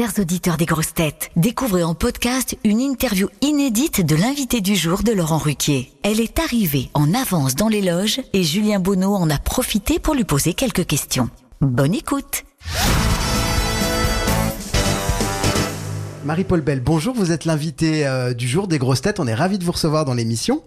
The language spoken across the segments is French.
Chers auditeurs des grosses têtes, découvrez en podcast une interview inédite de l'invité du jour de Laurent Ruquier. Elle est arrivée en avance dans les loges et Julien Bonneau en a profité pour lui poser quelques questions. Bonne écoute Marie-Paul Bell, bonjour, vous êtes l'invité euh, du jour des grosses têtes, on est ravis de vous recevoir dans l'émission.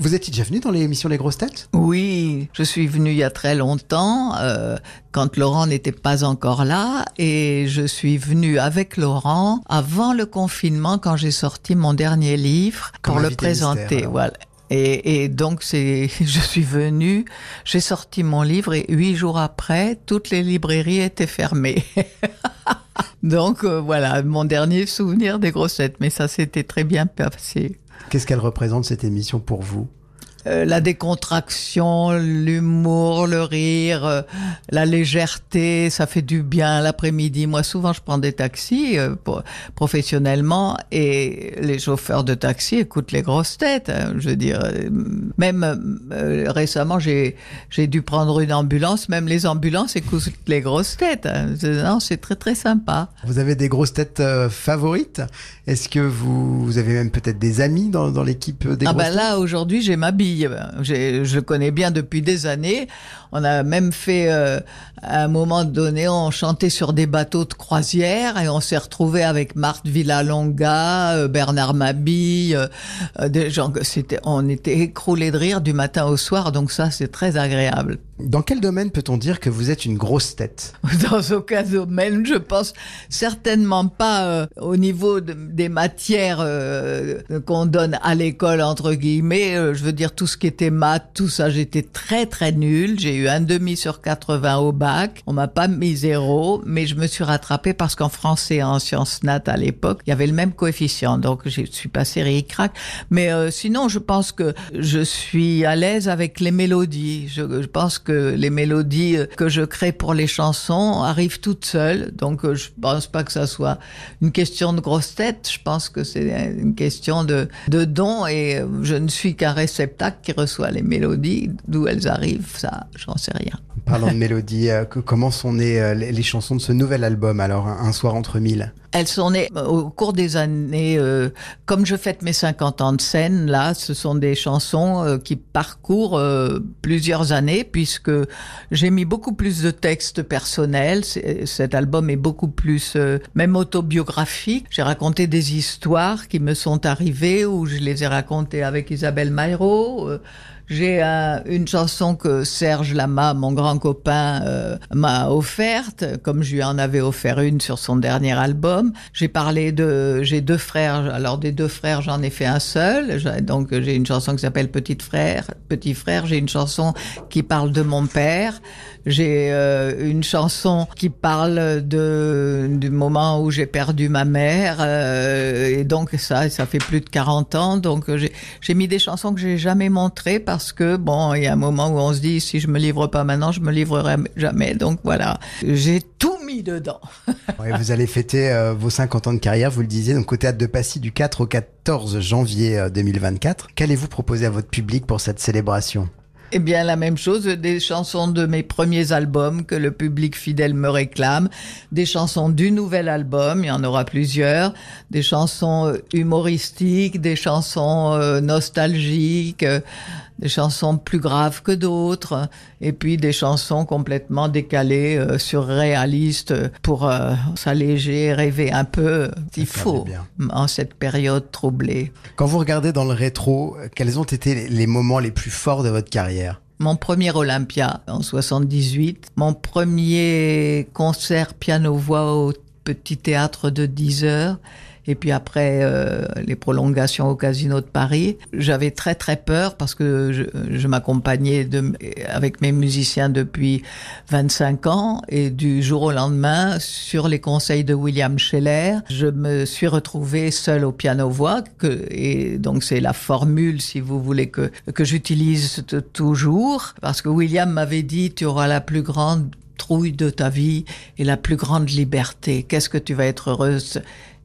Vous étiez déjà venu dans l'émission Les grosses têtes? Oui, je suis venu il y a très longtemps, euh, quand Laurent n'était pas encore là, et je suis venu avec Laurent avant le confinement, quand j'ai sorti mon dernier livre, Comme pour le présenter. mystère, alors. voilà. Et, et donc c'est, je suis venu, j'ai sorti mon livre et huit jours après, toutes les librairies étaient fermées. donc euh, voilà, mon dernier souvenir des grossettes, mais ça s'était très bien passé. Qu'est-ce qu'elle représente cette émission pour vous? Euh, la décontraction, l'humour, le rire, euh, la légèreté, ça fait du bien l'après-midi. Moi, souvent, je prends des taxis euh, pour- professionnellement et les chauffeurs de taxi écoutent les grosses têtes. hein. je veux dire, même récemment, j'ai j'ai dû prendre une ambulance. Même les ambulances écoutent les grosses têtes. hein. C'est- Non, c'est très très sympa. Vous avez des grosses têtes favorites? Est-ce que vous, vous avez même peut-être des amis dans, dans l'équipe des Ah grosses ben têtes? là aujourd'hui j'ai ma bille. J'ai- Je le connais bien depuis des années. On a même fait euh, un moment donné, on chantait sur des bateaux de croisière et on s'est retrouvé avec Marthe Villalonga, euh, Bernard Mabille, euh, euh, des gens que c'était, on était écroulés de rire du matin au soir. Donc ça c'est très agréable. Dans quel domaine peut-on dire que vous êtes une grosse tête Dans aucun domaine, je pense certainement pas euh, au niveau de- des matières euh, qu'on donne à l'école entre guillemets. Euh, je veux dire tout ce qui était maths, tout ça, j'étais très très nulle. J'ai eu un demi sur 80 au bac. On m'a pas mis zéro, mais je me suis rattrapée parce qu'en français en sciences nat à l'époque, il y avait le même coefficient, donc je suis passée ric-rac. Mais euh, sinon, je pense que je suis à l'aise avec les mélodies. Je, je pense les mélodies euh, que je crée pour les chansons arrivent toutes seules. Donc, euh, je pense pas que ça soit une question de grosse tête. Je pense que c'est une question de, de don et euh, je ne suis qu'un réceptacle qui reçoit les mélodies. D'où elles arrivent, ça, j'en sais rien. Parlant de mélodie, euh, comment sont nées euh, les, chansons de ce nouvel album alors Un soir entre mille? Elles sont nées euh, au cours des années, comme je fête mes 50 ans de scène, là, ce sont des chansons qui parcourent plusieurs années, puisque j'ai mis beaucoup plus de textes personnels. Cet album est beaucoup plus, même autobiographique. J'ai raconté des histoires qui me sont arrivées, ou je les ai racontées avec Isabelle Maillot. Euh, j'ai un- une chanson que Serge Lama, mon grand copain, euh, m'a offerte, comme je lui en avais offert une sur son dernier album. J'ai parlé de, j'ai deux frères. Alors des deux frères, j'en ai fait un seul. Donc j'ai une chanson qui s'appelle Petite frère, Petit frère. J'ai une chanson qui parle de mon père. J'ai euh, une chanson qui parle du moment où j'ai perdu ma mère. euh, et donc ça, ça fait plus de 40 ans. Donc euh, j'ai mis des chansons que j'ai jamais montrées que bon, il y a un moment où on se dit si je me livre pas maintenant, je me livrerai jamais. Donc voilà, j'ai tout mis dedans. Ouais, Vous allez fêter euh, vos 50 ans de carrière, vous le disiez, donc au Théâtre de Passy du 4 au 14 janvier euh, 2024. Qu'allez-vous proposer à votre public pour cette célébration? Eh bien, la même chose, des chansons de mes premiers albums que le public fidèle me réclame, des chansons du nouvel album, il y en aura plusieurs, des chansons euh, humoristiques, des chansons euh, nostalgiques, euh, des chansons plus graves que d'autres, et puis des chansons complètement décalées, euh, surréalistes, pour euh, s'alléger, rêver un peu. Il faut, bien. en cette période troublée. Quand vous regardez dans le rétro, quels ont été les- les moments les plus forts de votre carrière? Mon premier Olympia en 78, mon premier concert piano-voix au petit théâtre de 10 heures, et puis après euh, les prolongations au Casino de Paris. J'avais très très peur parce que je, je m'accompagnais avec mes musiciens depuis 25 ans et du jour au lendemain, sur les conseils de William Scheller, je me suis retrouvée seule au piano-voix et donc c'est la formule, si vous voulez, que, que j'utilise toujours parce que William m'avait dit tu auras la plus grande trouille de ta vie et la plus grande liberté. Qu'est-ce que tu vas être heureuse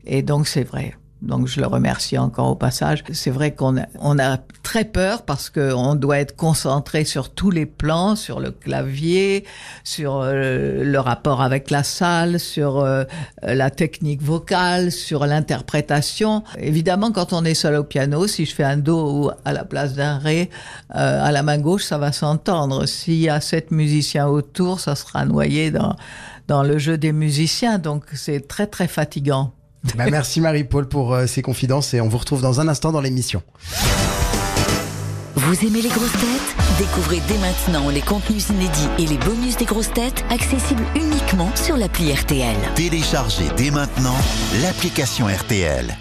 et donc c'est vrai. donc je le remercie encore au passage. C'est vrai qu'on a, très peur parce qu'on doit être concentré sur tous les plans, sur le clavier, sur euh, le rapport avec la salle, sur euh, la technique vocale, sur l'interprétation. Évidemment, quand on est seul au piano, si je fais un do à la place d'un ré euh, à la main gauche, ça va s'entendre. S'il y a sept musiciens autour, ça sera noyé dans le jeu des musiciens. Donc c'est très très fatigant. Bah, merci Marie-Paul pour euh, ces confidences et on vous retrouve dans un instant dans l'émission. Vous aimez les grosses têtes? Découvrez dès maintenant les contenus inédits et les bonus des grosses têtes accessibles uniquement sur l'appli RTL. Téléchargez dès maintenant l'application RTL.